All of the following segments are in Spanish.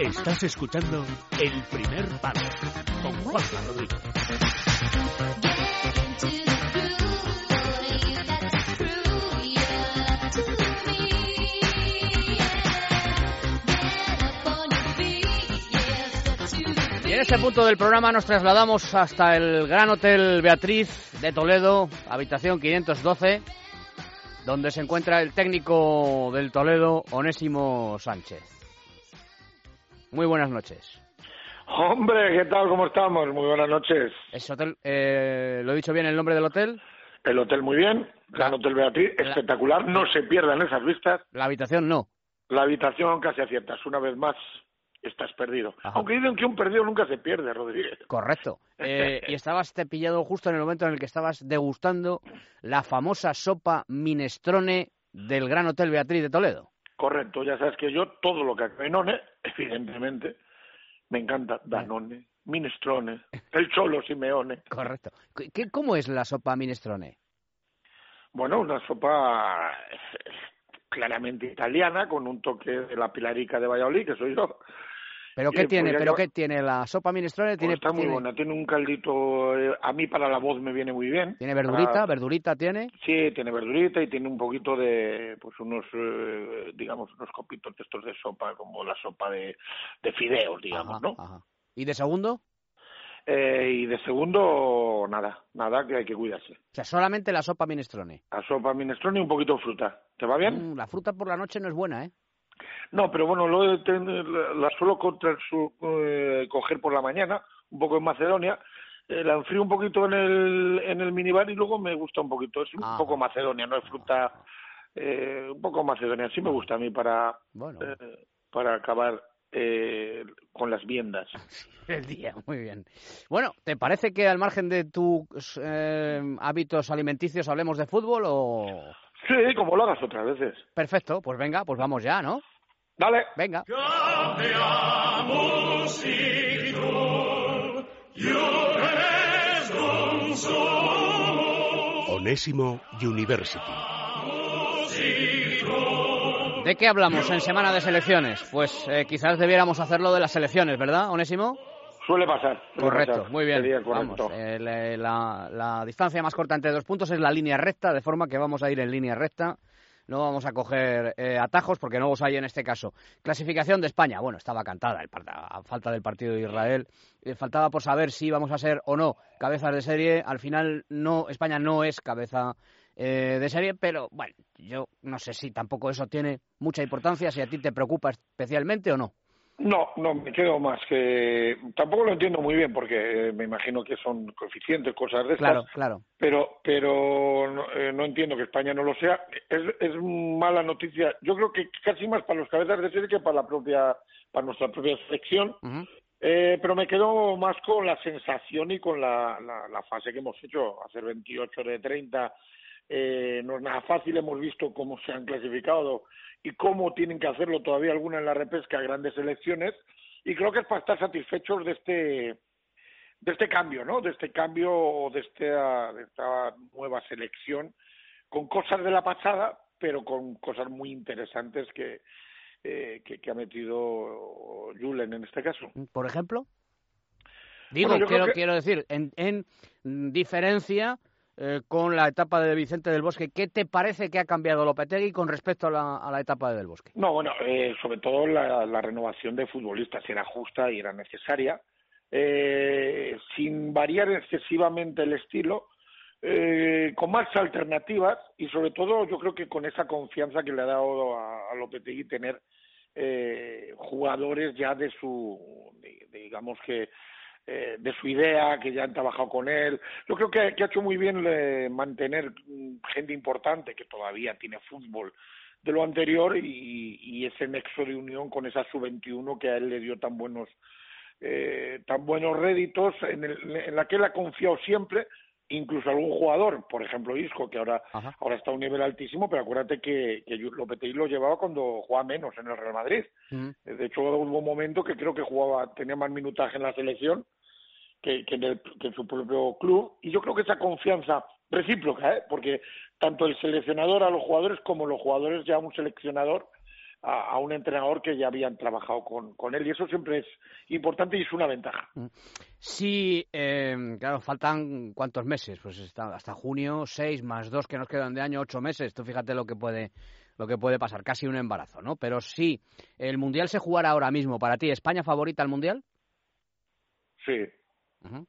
Estás escuchando El Primer Palo con Juanma Rodríguez. Y en este punto del programa nos trasladamos hasta el Gran Hotel Beatriz de Toledo, habitación 512, donde se encuentra el técnico del Toledo, Onésimo Sánchez. Muy buenas noches. Hombre, ¿qué tal? ¿Cómo estamos? Muy buenas noches. ¿Es hotel, eh, ¿Lo he dicho bien el nombre del hotel? El hotel muy bien, Gran Hotel Beatriz, la- espectacular, no se pierdan esas vistas. La habitación no. La habitación casi aciertas, una vez más estás perdido. Ajá. Aunque dicen que un perdido nunca se pierde, Rodríguez. Correcto. Eh, y estabas te pillado justo en el momento en el que estabas degustando la famosa sopa minestrone del Gran Hotel Beatriz de Toledo. Correcto, ya sabes que yo todo lo que acabe en one, evidentemente, me encanta. Danone, Minestrone, el Cholo Simeone. Correcto. ¿Qué- ¿Cómo es la sopa minestrone? Bueno, una sopa claramente italiana, con un toque de la pilarica de Valladolid, que soy yo. ¿Pero qué tiene? ¿Pero qué tiene la sopa minestrone? Pues Tiene, está muy tiene, buena, tiene un caldito, eh, a mí para la voz me viene muy bien. tiene verdurita, Para- verdurita tiene. Sí, tiene verdurita y tiene un poquito de, pues unos, eh, digamos, unos copitos de estos de sopa, como la sopa de, de fideos, digamos, Ajá, ¿no? ajá. ¿Y de segundo? Eh, y de segundo, nada, nada, que hay que cuidarse. O sea, solamente la sopa minestrone. A sopa minestrone y un poquito de fruta. ¿Te va bien? Mm, la fruta por la noche no es buena, ¿eh? No, pero bueno, lo la, la suelo contra su- eh, coger por la mañana, un poco en Macedonia. eh, la enfrío un poquito en el, en el minibar y luego me gusta un poquito. Es un Ajá. poco Macedonia, no es fruta. Eh, un poco Macedonia, sí me gusta a mí para, Bueno, eh, para acabar eh, con las viendas. el día, muy bien. Bueno, ¿te parece que al margen de tus eh, hábitos alimenticios hablemos de fútbol o...? Sí, como lo hagas otras veces. Perfecto, pues venga, pues vamos ya, ¿no? Dale. Venga. Onésimo University. ¿De qué hablamos en semana de selecciones? Pues eh, quizás debiéramos hacerlo de las selecciones, ¿verdad, Onésimo? Suele pasar. suele Correcto, pasar. muy bien. Sería Vamos, correcto. eh, la, la distancia más corta entre dos puntos es la línea recta, de forma que vamos a ir en línea recta. No vamos a coger eh, atajos porque no los hay en este caso. Clasificación de España. Bueno, estaba cantada el a falta del partido de Israel. Eh, faltaba por saber si vamos a ser o no cabezas de serie. Al final, no España no es cabeza eh, de serie, pero bueno, yo no sé si tampoco eso tiene mucha importancia, si a ti te preocupa especialmente o no. No, no, me quedo más que... Tampoco lo entiendo muy bien porque eh, me imagino que son coeficientes, cosas de estas. Claro, claro. Pero, pero no, eh, no entiendo que España no lo sea. Es, es mala noticia. Yo creo que casi más para los cabezas de serie que para la propia, para nuestra propia selección. Eh, pero me quedo más con la sensación y con la, la, la fase que hemos hecho. Hacer 28 de 30 eh, no es nada fácil. Hemos visto cómo se han clasificado y cómo tienen que hacerlo todavía algunas en la repesca grandes selecciones. Y creo que es para estar satisfechos de este de este cambio, ¿no? De este cambio, de esta, de esta nueva selección, con cosas de la pasada, pero con cosas muy interesantes que, eh, que, que ha metido Julen en este caso. por ejemplo? Digo, Bueno, quiero, que- quiero decir, en, en diferencia eh, con la etapa de Vicente del Bosque, ¿qué te parece que ha cambiado Lopetegui con respecto a la, a la etapa de del Bosque? No, bueno, eh, sobre todo la, renovación de futbolistas. Era justa y era necesaria, eh, sin variar excesivamente el estilo, eh, con más alternativas y sobre todo yo creo que con esa confianza que le ha dado a, a Lopetegui tener eh, jugadores ya de su, digamos que eh, de su idea, que ya han trabajado con él. Yo creo que, que ha hecho muy bien eh, mantener mm, gente importante que todavía tiene fútbol de lo anterior y, y ese nexo de unión con esa sub-21 que a él le dio tan buenos eh, tan buenos réditos en, el- en la que él ha confiado siempre incluso algún jugador, por ejemplo Isco, que ahora Ajá. ahora está a un nivel altísimo, pero acuérdate que, que Lopetegui lo llevaba cuando jugaba menos en el Real Madrid. Ujú. De hecho, hubo un momento que creo que jugaba, tenía más minutaje en la selección que, que, en el, que en su propio club. Y yo creo que esa confianza recíproca, ¿eh? porque tanto el seleccionador a los jugadores como los jugadores ya a un seleccionador a, a, un entrenador que ya habían trabajado con, con, él y eso siempre es importante y es una ventaja. Sí, eh, claro, faltan cuántos meses, pues está, hasta junio, seis más dos que nos quedan de año, ocho meses. Tú fíjate lo que puede lo que puede pasar, casi un embarazo, ¿no? Pero sí, el mundial se jugará ahora mismo. Para ti, España favorita al mundial? Sí. Uh -huh.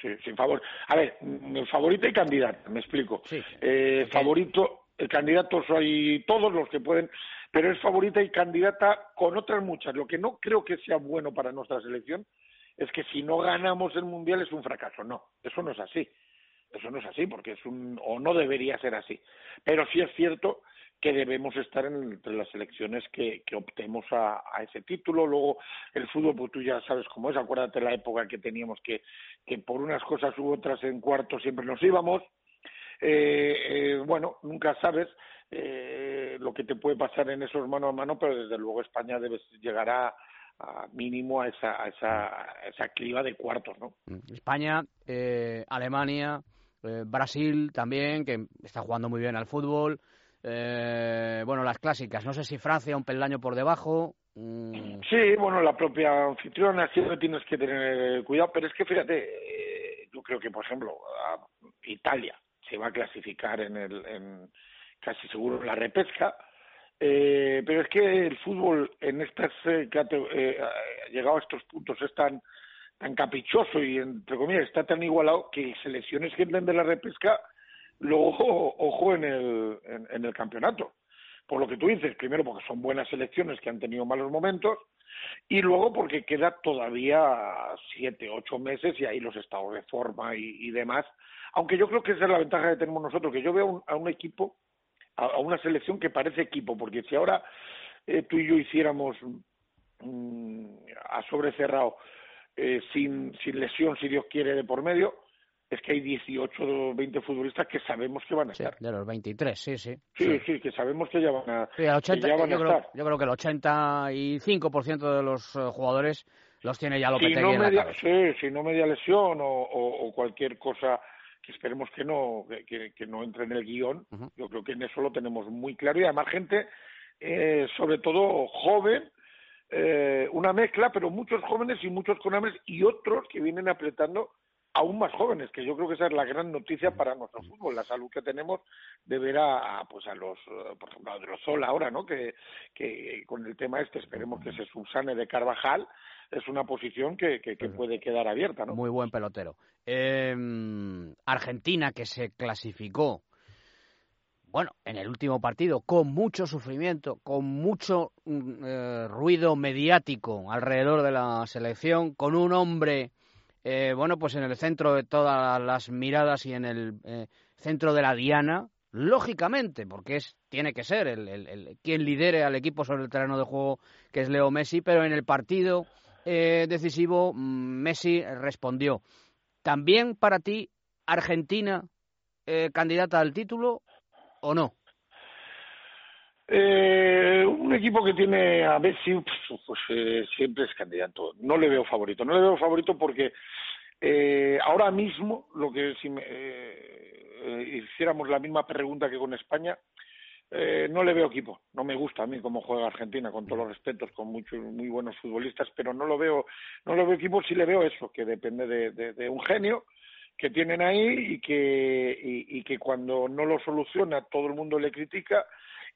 Sí, sin favor. A ver, favorita y candidata, me explico. Sí. Eh, okay. Favorito, el candidatos hay todos los que pueden, pero es favorita y candidata con otras muchas. Lo que no creo que sea bueno para nuestra selección es que si no ganamos el mundial es un fracaso. No, eso no es así. Eso no es así, porque es un, o no debería ser así. Pero sí es cierto que debemos estar en, entre las selecciones que, que optemos a, a, ese título. Luego, el fútbol, pues tú ya sabes cómo es. Acuérdate la época que teníamos que, que por unas cosas u otras en cuartos siempre nos íbamos. Eh, eh, bueno, nunca sabes eh, lo que te puede pasar en esos mano a mano, pero desde luego España debe llegar a, a mínimo a esa, a esa, a esa cliva de cuartos, ¿no? España, eh, Alemania, eh, Brasil también, que está jugando muy bien al fútbol. Eh, bueno, las clásicas. No sé si Francia un peldaño por debajo. Mm. Sí, bueno, la propia anfitriona siempre tienes que tener cuidado, pero es que fíjate, eh, yo creo que, por ejemplo, Italia se va a clasificar en el, en, casi seguro en la repesca, eh, pero es que el fútbol en estas eh, eh, llegado a estos puntos es tan tan caprichoso y entre comillas está tan igualado que selecciones que entran de la repesca luego ojo en el en, el campeonato. Por lo que tú dices primero porque son buenas selecciones que han tenido malos momentos y luego porque queda todavía siete ocho meses y ahí los estados de forma y, demás. Aunque yo creo que esa es la ventaja que tenemos nosotros que yo veo un, a un equipo a, una selección que parece equipo, porque si ahora eh, tú y yo hiciéramos mmm, a sobrecerrado eh, sin, sin lesión, si Dios quiere, de por medio, es que hay 18 o 20 futbolistas que sabemos que van a sí, estar. De los 23, sí, sí. Sí, sí, que sabemos que ya van a, sí, 80, ya van yo, a creo, estar. yo creo que el 85% de los uh, jugadores los tiene ya Lopetegui si no en media. Sí, si no media lesión o, o, o cualquier cosa que esperemos que no que, que no entre en el guion. Uh -huh. Yo creo que en eso lo tenemos muy claro y además gente, eh, sobre todo joven, eh, una mezcla, pero muchos jóvenes y muchos con hambre y otros que vienen apretando aún más jóvenes, que yo creo que esa es la gran noticia para nuestro fútbol, la salud que tenemos de ver a, pues a los, por ejemplo, a Drosol ahora, ¿no? Que, que con el tema este esperemos que se subsane de Carvajal, es una posición que, que, que puede quedar abierta, ¿no? Muy buen pelotero. Eh, Argentina, que se clasificó, bueno, en el último partido, con mucho sufrimiento, con mucho eh, ruido mediático alrededor de la selección, con un hombre, eh, bueno, pues en el centro de todas las miradas y en el eh, centro de la diana, lógicamente, porque es tiene que ser el, el, quien lidere al equipo sobre el terreno de juego, que es Leo Messi, pero en el partido eh, decisivo Messi respondió. ¿También para ti Argentina eh, candidata al título o no? Eh, un equipo que tiene a Messi pues, pues eh, siempre es candidato. No le veo favorito. No le veo favorito porque eh, ahora mismo, lo que si me, eh, hiciéramos la misma pregunta que con España, eh, no le veo equipo. No me gusta a mí cómo juega Argentina, con todos los respetos, con muchos muy buenos futbolistas, pero no lo veo, no lo veo equipo. Sí le veo eso, que depende de, de, de un genio que tienen ahí y que y, que cuando no lo soluciona todo el mundo le critica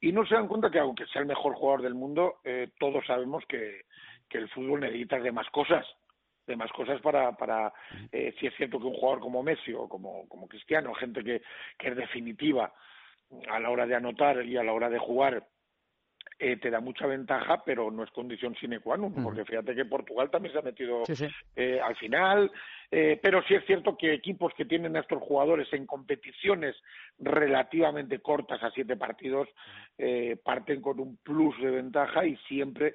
y no se dan cuenta que aunque sea el mejor jugador del mundo, eh, todos sabemos que, que el fútbol necesita de más cosas, de más cosas para, para eh, si es cierto que un jugador como Messi o como, como Cristiano, gente que, que es definitiva a la hora de anotar y a la hora de jugar, eh, te da mucha ventaja, pero no es condición sine qua non, porque fíjate que Portugal también se ha metido sí, sí. Eh, al final, eh, pero sí es cierto que equipos que tienen a estos jugadores en competiciones relativamente cortas a siete partidos eh, parten con un plus de ventaja y siempre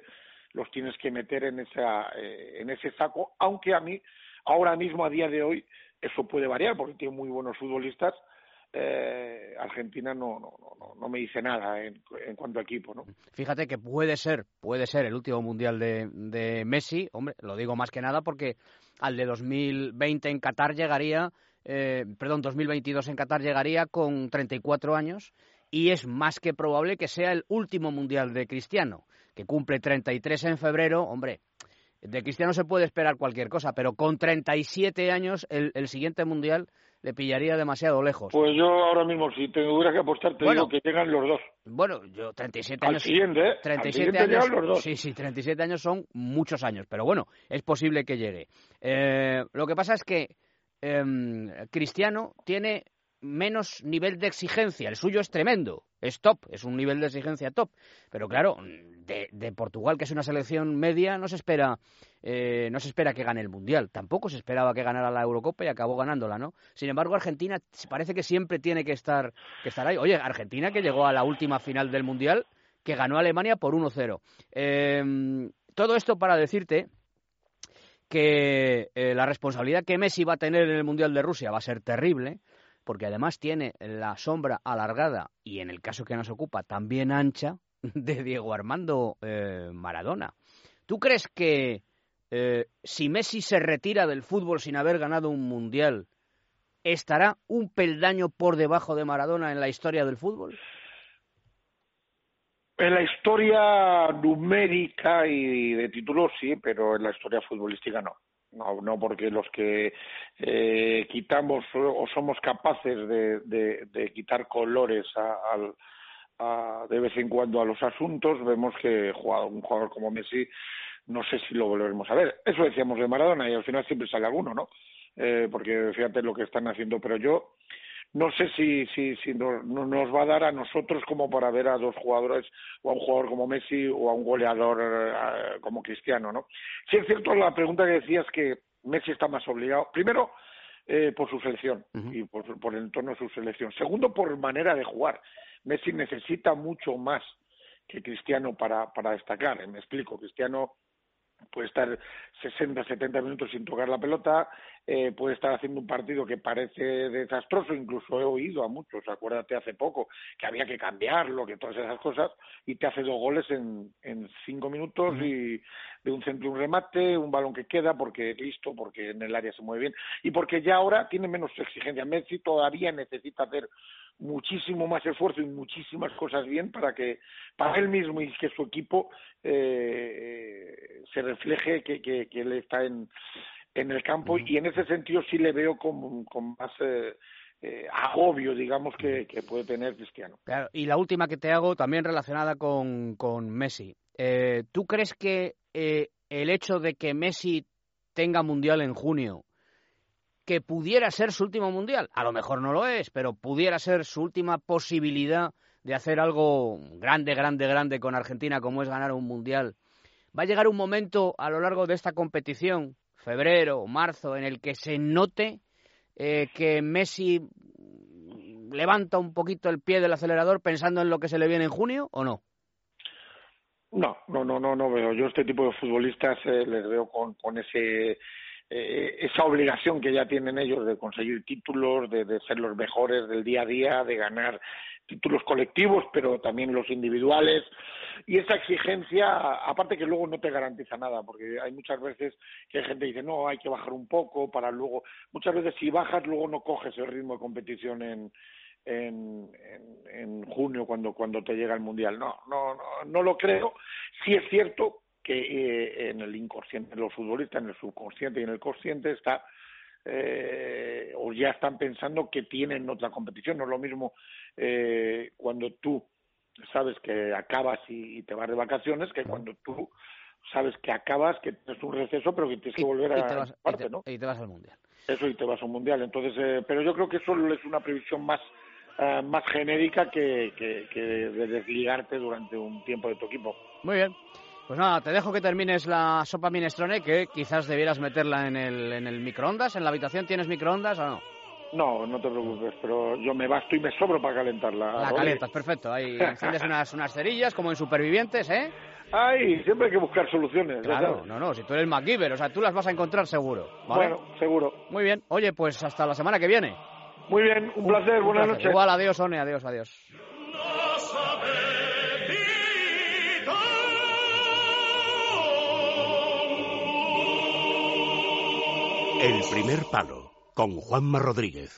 los tienes que meter en, esa, eh, en ese saco, aunque a mí, ahora mismo, a día de hoy, eso puede variar porque tiene muy buenos futbolistas, eh, Argentina no, no, no, no me dice nada en, en, cuanto a equipo, ¿no? Fíjate que puede ser, puede ser el último mundial de, de Messi, hombre, lo digo más que nada porque al de 2020 en Qatar llegaría, eh, perdón, 2022 en Qatar llegaría con 34 años y es más que probable que sea el último mundial de Cristiano, que cumple 33 en febrero, hombre. De Cristiano se puede esperar cualquier cosa, pero con 37 años el, el siguiente mundial le pillaría demasiado lejos. Pues yo ahora mismo, si tuviera que apostar, te Bueno. digo que llegan los dos. Bueno, yo 37 Al años. siguiente, ¿eh? Al 37 siguiente años. los dos. Sí, sí, 37 años son muchos años, pero bueno, es posible que llegue. Eh, lo que pasa es que em, Cristiano tiene menos nivel de exigencia, el suyo es tremendo, es top, es un nivel de exigencia top, pero claro, de, Portugal, que es una selección media, no se espera eh, no se espera que gane el Mundial, tampoco se esperaba que ganara la Eurocopa y acabó ganándola, ¿no? Sin embargo, Argentina parece que siempre tiene que estar, que estar ahí. Oye, Argentina que llegó a la última final del Mundial, que ganó a Alemania por 1-0. Eh, todo esto para decirte que eh, la responsabilidad que Messi va a tener en el Mundial de Rusia va a ser terrible, porque además tiene la sombra alargada y en el caso que nos ocupa también ancha de Diego Armando eh, Maradona. ¿Tú crees que eh, si Messi se retira del fútbol sin haber ganado un Mundial, estará un peldaño por debajo de Maradona en la historia del fútbol? En la historia numérica y de títulos sí, pero en la historia futbolística no. No, no porque los que eh, quitamos o somos capaces de, de, quitar colores al- a- de vez en cuando a los asuntos, vemos que un jugador como Messi no sé si lo volveremos a ver. Eso decíamos de Maradona y al final siempre sale alguno, ¿no? Eh, porque fíjate lo que están haciendo, pero yo no sé si, si, si no- no nos va a dar a nosotros como para ver a dos jugadores, o a un jugador como Messi o a un goleador eh, como Cristiano, ¿no? Sí es cierto la pregunta que decías que Messi está más obligado. Primero, eh, por su selección y por, por el entorno de su selección. Segundo, por manera de jugar. Messi necesita mucho más que Cristiano para, para destacar. Me explico, Cristiano puede estar 60, 70 minutos sin tocar la pelota, eh, puede estar haciendo un partido que parece desastroso, incluso he oído a muchos, acuérdate hace poco, que había que cambiarlo, que todas esas cosas, y te hace dos goles en, en cinco minutos y de un centro un remate, un balón que queda porque listo, porque en el área se mueve bien y porque ya ahora tiene menos exigencia. Messi todavía necesita hacer muchísimo más esfuerzo y muchísimas cosas bien para que para él mismo y que su equipo eh, se refleje que, que, que él está en, en el campo y en ese sentido sí le veo con, con más eh, eh, agobio, digamos, que, que puede tener Cristiano. Claro, y la última que te hago, también relacionada con, con Messi. Eh, ¿Tú crees que eh, el hecho de que Messi tenga mundial en junio, que pudiera ser su último mundial, a lo mejor no lo es, pero pudiera ser su última posibilidad de hacer algo grande, grande, grande con Argentina, como es ganar un mundial, va a llegar un momento a lo largo de esta competición, febrero marzo, en el que se note eh, que Messi levanta un poquito el pie del acelerador pensando en lo que se le viene en junio o no? No, no, no, no, no veo. Yo este tipo de futbolistas eh, les veo con, con ese eh, esa obligación que ya tienen ellos de conseguir títulos, de, de ser los mejores del día a día, de ganar títulos colectivos, pero también los individuales. Y esa exigencia, aparte que luego no te garantiza nada, porque hay muchas veces que hay gente que dice, no, hay que bajar un poco para luego. Muchas veces si bajas, luego no coges el ritmo de competición en, en, en, en junio cuando, cuando te llega el Mundial. No, no, no, no lo creo. Sí es cierto que eh, en el inconsciente de los futbolistas, en el subconsciente y en el consciente está eh, o ya están pensando que tienen otra competición. No es lo mismo eh, cuando tú sabes que acabas y, y te vas de vacaciones que cuando tú sabes que acabas, que tienes un receso, pero que tienes que volver y a te vas, y parte, te- ¿no? y te vas al mundial. Eso y te vas a un mundial. Entonces, eh, pero yo creo que eso es una previsión más eh, más genérica que, que, que de desligarte durante un tiempo de tu equipo. Muy bien. Pues nada, te dejo que termines la sopa minestrone, que quizás debieras meterla en el, en el microondas. ¿En la habitación tienes microondas o no? No, no te preocupes, pero yo me basto y me sobro para calentarla. La calientas, perfecto. Ahí enciendes unas, unas cerillas como en Supervivientes, ¿eh? Ay, siempre hay que buscar soluciones. Claro, no, no, si tú eres MacGyver, o sea, tú las vas a encontrar seguro. ¿vale? Bueno, seguro. Muy bien. Oye, pues hasta la semana que viene. Muy bien, un, placer, buenas noches. Igual, adiós, One, adiós, adiós. El primer palo con Juanma Rodríguez.